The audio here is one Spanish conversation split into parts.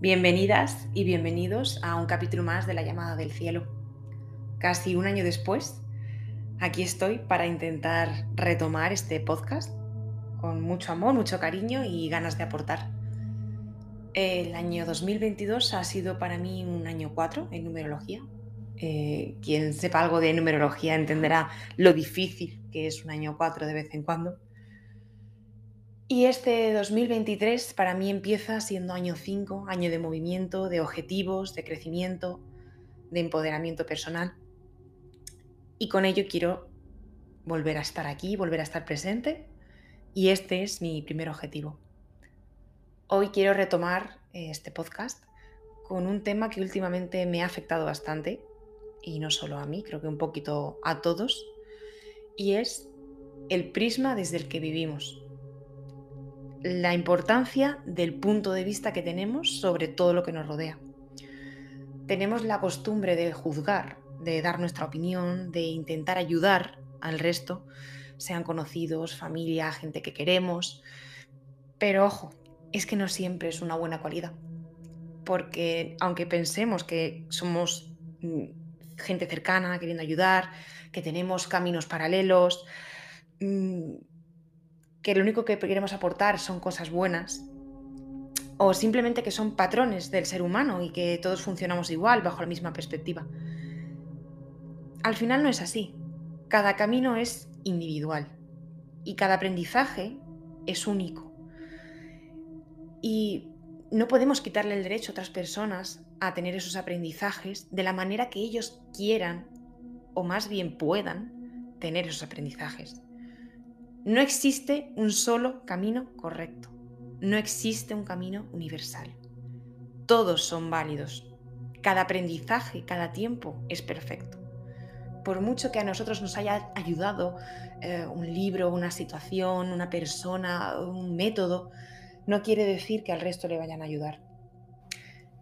Bienvenidas y bienvenidos a un capítulo más de La llamada del cielo. Casi un año después, aquí estoy para intentar retomar este podcast con mucho amor, mucho cariño y ganas de aportar. El año 2022 ha sido para mí un año 4 en numerología. Eh, quien sepa algo de numerología entenderá lo difícil que es un año 4 de vez en cuando. Y este 2023 para mí empieza siendo año 5, año de movimiento, de objetivos, de crecimiento, de empoderamiento personal. Y con ello quiero volver a estar aquí, volver a estar presente. Y este es mi primer objetivo. Hoy quiero retomar eh, este podcast con un tema que últimamente me ha afectado bastante, y no solo a mí, creo que un poquito a todos, y es el prisma desde el que vivimos la importancia del punto de vista que tenemos sobre todo lo que nos rodea. Tenemos la costumbre de juzgar, de dar nuestra opinión, de intentar ayudar al resto, sean conocidos, familia, gente que queremos. Pero ojo, es que no siempre es una buena cualidad. Porque aunque pensemos que somos mm, gente cercana, queriendo ayudar, que tenemos caminos paralelos, mm, que lo único que queremos aportar son cosas buenas, o simplemente que son patrones del ser humano y que todos funcionamos igual bajo la misma perspectiva. Al final no es así. Cada camino es individual y cada aprendizaje es único. Y no podemos quitarle el derecho a otras personas a tener esos aprendizajes de la manera que ellos quieran o más bien puedan tener esos aprendizajes. No existe un solo camino correcto. No existe un camino universal. Todos son válidos. Cada aprendizaje, cada tiempo es perfecto. Por mucho que a nosotros nos haya ayudado eh, un libro, una situación, una persona, un método, no quiere decir que al resto le vayan a ayudar.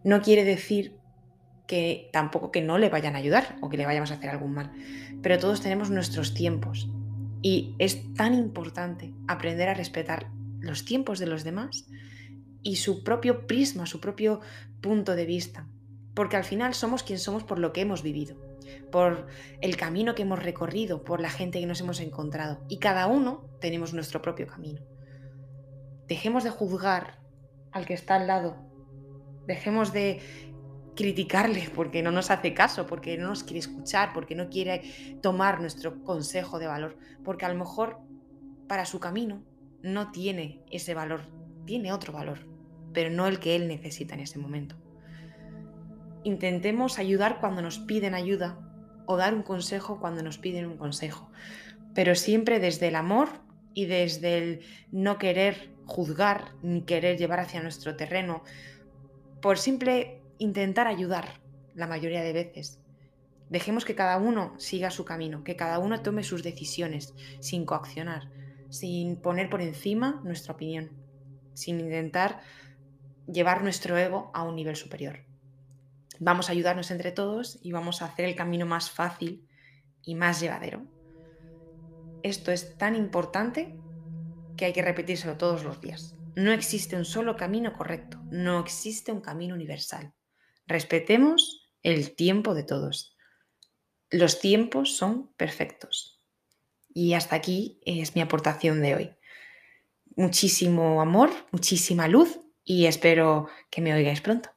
No quiere decir que tampoco que no le vayan a ayudar o que le vayamos a hacer algún mal. Pero todos tenemos nuestros tiempos y es tan importante aprender a respetar los tiempos de los demás y su propio prisma, su propio punto de vista. Porque al final somos quien somos por lo que hemos vivido, por el camino que hemos recorrido, por la gente que nos hemos encontrado. Y cada uno tenemos nuestro propio camino. Dejemos de juzgar al que está al lado. Dejemos de criticarle porque no nos hace caso, porque no nos quiere escuchar, porque no quiere tomar nuestro consejo de valor, porque a lo mejor para su camino no tiene ese valor, tiene otro valor, pero no el que él necesita en ese momento. Intentemos ayudar cuando nos piden ayuda o dar un consejo cuando nos piden un consejo, pero siempre desde el amor y desde el no querer juzgar ni querer llevar hacia nuestro terreno por simple intentar ayudar la mayoría de veces. Dejemos que cada uno siga su camino, que cada uno tome sus decisiones sin coaccionar, sin poner por encima nuestra opinión, sin intentar llevar nuestro ego a un nivel superior. Vamos a ayudarnos entre todos y vamos a hacer el camino más fácil y más llevadero. Esto es tan importante que hay que repetírselo todos los días. No existe un solo camino correcto, no existe un camino universal. Respetemos el tiempo de todos. Los tiempos son perfectos. Y hasta aquí es mi aportación de hoy. Muchísimo amor, muchísima luz y espero que me oigáis pronto.